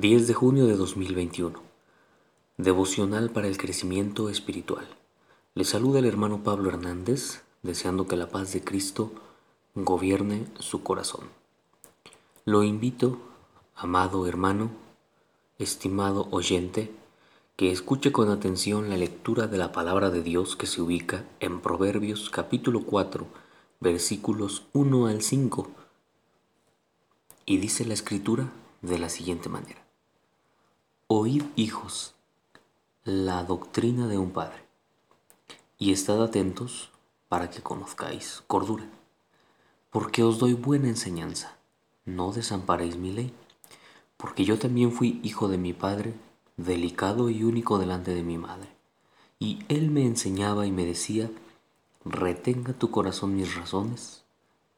10 de junio de 2021. Devocional para el crecimiento espiritual. Le saluda el hermano Pablo Hernández, deseando que la paz de Cristo gobierne su corazón. Lo invito, amado hermano, estimado oyente, que escuche con atención la lectura de la palabra de Dios que se ubica en Proverbios capítulo 4, versículos 1 al 5. Y dice la escritura de la siguiente manera. Oíd, hijos, la doctrina de un padre, y estad atentos para que conozcáis cordura, porque os doy buena enseñanza, no desamparéis mi ley, porque yo también fui hijo de mi padre, delicado y único delante de mi madre, y él me enseñaba y me decía, retenga tu corazón mis razones,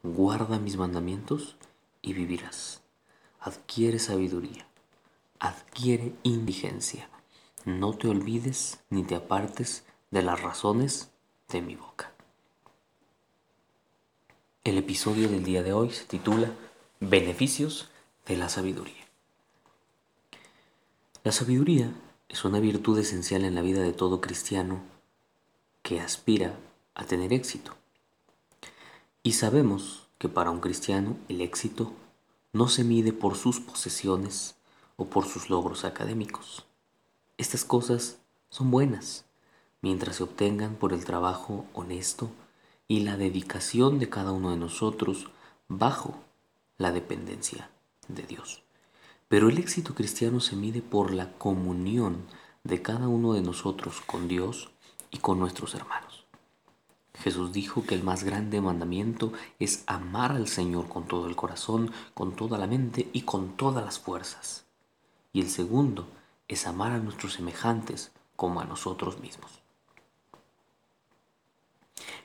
guarda mis mandamientos y vivirás. Adquiere sabiduría adquiere indigencia. No te olvides ni te apartes de las razones de mi boca. El episodio del día de hoy se titula Beneficios de la sabiduría. La sabiduría es una virtud esencial en la vida de todo cristiano que aspira a tener éxito. Y sabemos que para un cristiano el éxito no se mide por sus posesiones, o por sus logros académicos. Estas cosas son buenas mientras se obtengan por el trabajo honesto y la dedicación de cada uno de nosotros bajo la dependencia de Dios. Pero el éxito cristiano se mide por la comunión de cada uno de nosotros con Dios y con nuestros hermanos. Jesús dijo que el más grande mandamiento es amar al Señor con todo el corazón, con toda la mente y con todas las fuerzas y el segundo es amar a nuestros semejantes como a nosotros mismos.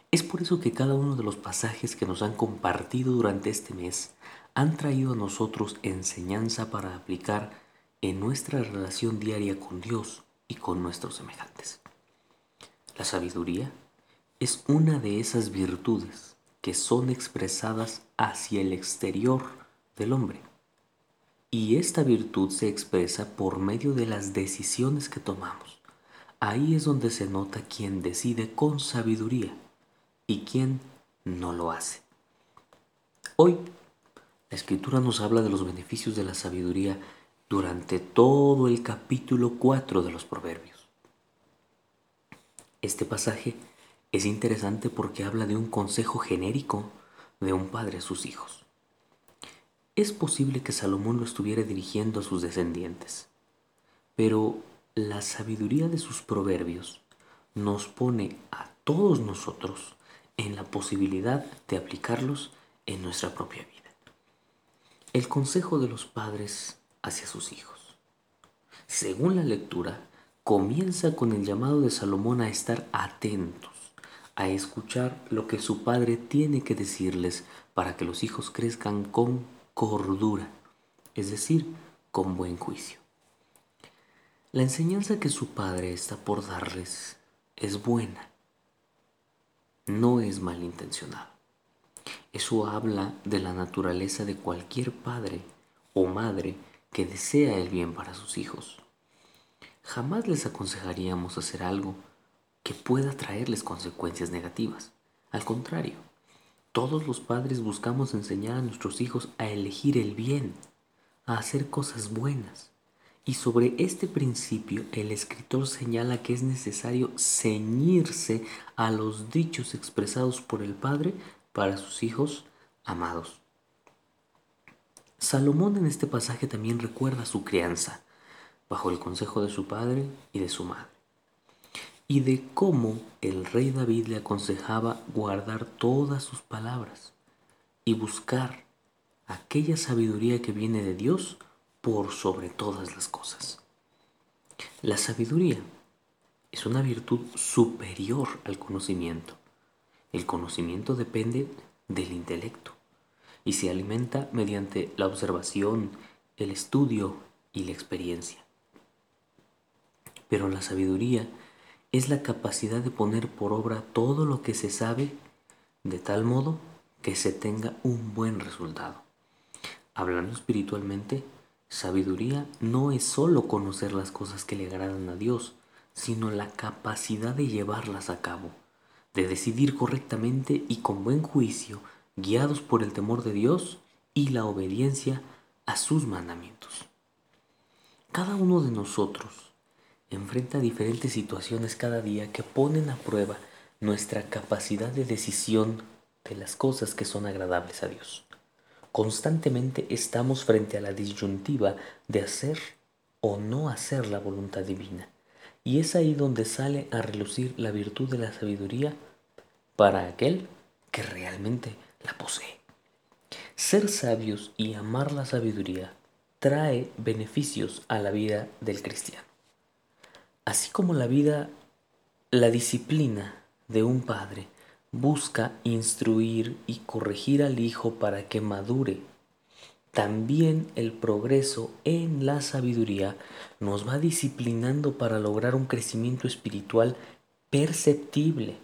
Es por eso que cada uno de los pasajes que nos han compartido durante este mes han traído a nosotros enseñanza para aplicar en nuestra relación diaria con Dios y con nuestros semejantes. La sabiduría es una de esas virtudes que son expresadas hacia el exterior del hombre y esta virtud se expresa por medio de las decisiones que tomamos. Ahí es donde se nota quién decide con sabiduría y quién no lo hace. Hoy, la escritura nos habla de los beneficios de la sabiduría durante todo el capítulo 4 de los Proverbios. Este pasaje es interesante porque habla de un consejo genérico de un padre a sus hijos. Es posible que Salomón lo estuviera dirigiendo a sus descendientes, pero la sabiduría de sus proverbios nos pone a todos nosotros en la posibilidad de aplicarlos en nuestra propia vida. El consejo de los padres hacia sus hijos. Según la lectura, comienza con el llamado de Salomón a estar atentos, a escuchar lo que su padre tiene que decirles para que los hijos crezcan con cordura, es decir, con buen juicio. La enseñanza que su padre está por darles es buena, no es malintencionada. Eso habla de la naturaleza de cualquier padre o madre que desea el bien para sus hijos. Jamás les aconsejaríamos hacer algo que pueda traerles consecuencias negativas. Al contrario, todos los padres buscamos enseñar a nuestros hijos a elegir el bien, a hacer cosas buenas. Y sobre este principio el escritor señala que es necesario ceñirse a los dichos expresados por el Padre para sus hijos amados. Salomón en este pasaje también recuerda su crianza, bajo el consejo de su padre y de su madre y de cómo el rey David le aconsejaba guardar todas sus palabras y buscar aquella sabiduría que viene de Dios por sobre todas las cosas. La sabiduría es una virtud superior al conocimiento. El conocimiento depende del intelecto y se alimenta mediante la observación, el estudio y la experiencia. Pero la sabiduría es la capacidad de poner por obra todo lo que se sabe de tal modo que se tenga un buen resultado. Hablando espiritualmente, Sabiduría no es solo conocer las cosas que le agradan a Dios, sino la capacidad de llevarlas a cabo, de decidir correctamente y con buen juicio, guiados por el temor de Dios y la obediencia a sus mandamientos. Cada uno de nosotros enfrenta diferentes situaciones cada día que ponen a prueba nuestra capacidad de decisión de las cosas que son agradables a Dios. Constantemente estamos frente a la disyuntiva de hacer o no hacer la voluntad divina. Y es ahí donde sale a relucir la virtud de la sabiduría para aquel que realmente la posee. Ser sabios y amar la sabiduría trae beneficios a la vida del cristiano. Así como la vida, la disciplina de un padre busca instruir y corregir al hijo para que madure. También el progreso en la sabiduría nos va disciplinando para lograr un crecimiento espiritual perceptible,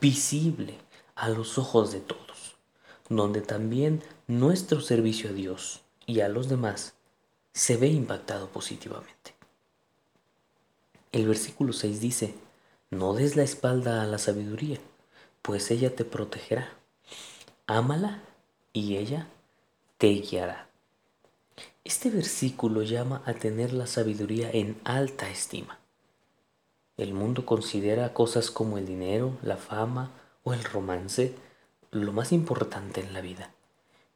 visible a los ojos de todos, donde también nuestro servicio a Dios y a los demás se ve impactado positivamente. El versículo 6 dice, no des la espalda a la sabiduría, pues ella te protegerá. Ámala y ella te guiará. Este versículo llama a tener la sabiduría en alta estima. El mundo considera cosas como el dinero, la fama o el romance lo más importante en la vida.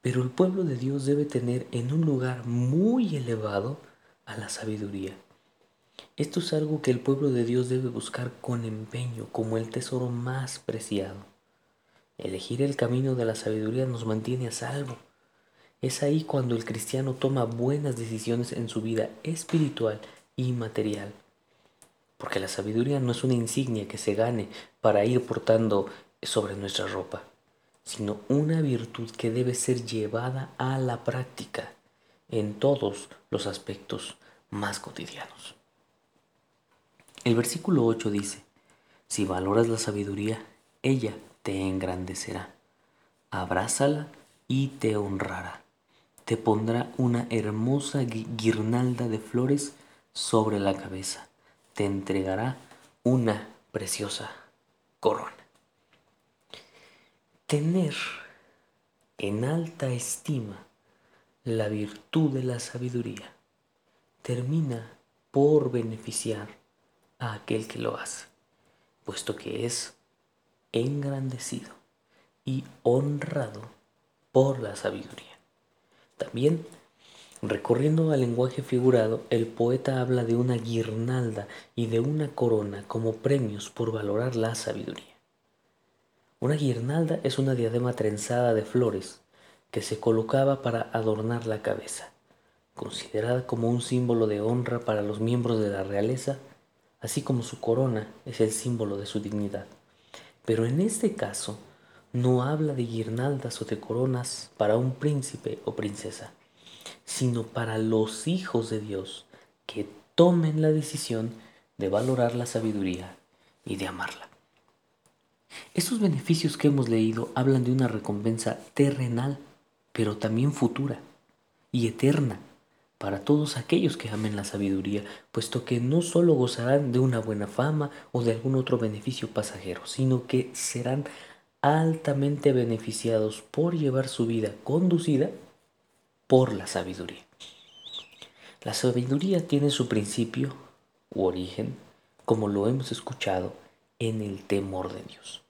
Pero el pueblo de Dios debe tener en un lugar muy elevado a la sabiduría. Esto es algo que el pueblo de Dios debe buscar con empeño como el tesoro más preciado. Elegir el camino de la sabiduría nos mantiene a salvo. Es ahí cuando el cristiano toma buenas decisiones en su vida espiritual y material. Porque la sabiduría no es una insignia que se gane para ir portando sobre nuestra ropa, sino una virtud que debe ser llevada a la práctica en todos los aspectos más cotidianos. El versículo 8 dice, si valoras la sabiduría, ella te engrandecerá. Abrázala y te honrará. Te pondrá una hermosa guirnalda de flores sobre la cabeza. Te entregará una preciosa corona. Tener en alta estima la virtud de la sabiduría termina por beneficiar a aquel que lo hace, puesto que es engrandecido y honrado por la sabiduría. También, recorriendo al lenguaje figurado, el poeta habla de una guirnalda y de una corona como premios por valorar la sabiduría. Una guirnalda es una diadema trenzada de flores que se colocaba para adornar la cabeza, considerada como un símbolo de honra para los miembros de la realeza así como su corona es el símbolo de su dignidad. Pero en este caso no habla de guirnaldas o de coronas para un príncipe o princesa, sino para los hijos de Dios que tomen la decisión de valorar la sabiduría y de amarla. Estos beneficios que hemos leído hablan de una recompensa terrenal, pero también futura y eterna para todos aquellos que amen la sabiduría, puesto que no solo gozarán de una buena fama o de algún otro beneficio pasajero, sino que serán altamente beneficiados por llevar su vida conducida por la sabiduría. La sabiduría tiene su principio u origen, como lo hemos escuchado, en el temor de Dios.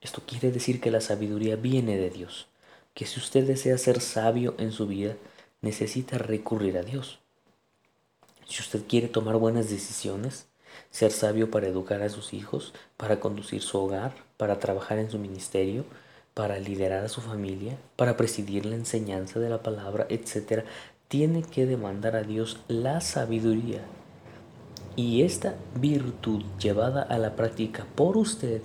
Esto quiere decir que la sabiduría viene de Dios, que si usted desea ser sabio en su vida, necesita recurrir a Dios. Si usted quiere tomar buenas decisiones, ser sabio para educar a sus hijos, para conducir su hogar, para trabajar en su ministerio, para liderar a su familia, para presidir la enseñanza de la palabra, etc., tiene que demandar a Dios la sabiduría. Y esta virtud llevada a la práctica por usted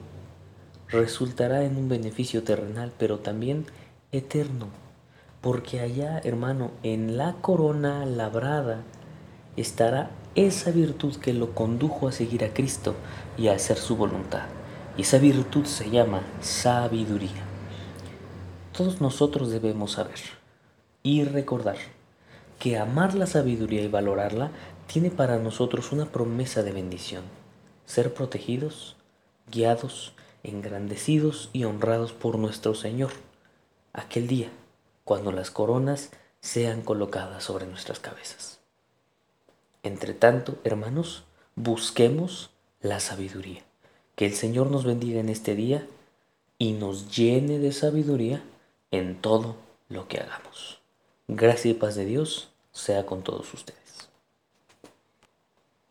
resultará en un beneficio terrenal, pero también eterno porque allá, hermano, en la corona labrada estará esa virtud que lo condujo a seguir a Cristo y a hacer su voluntad. Y esa virtud se llama sabiduría. Todos nosotros debemos saber y recordar que amar la sabiduría y valorarla tiene para nosotros una promesa de bendición, ser protegidos, guiados, engrandecidos y honrados por nuestro Señor, aquel día cuando las coronas sean colocadas sobre nuestras cabezas. Entre tanto, hermanos, busquemos la sabiduría. Que el Señor nos bendiga en este día y nos llene de sabiduría en todo lo que hagamos. Gracia y paz de Dios sea con todos ustedes.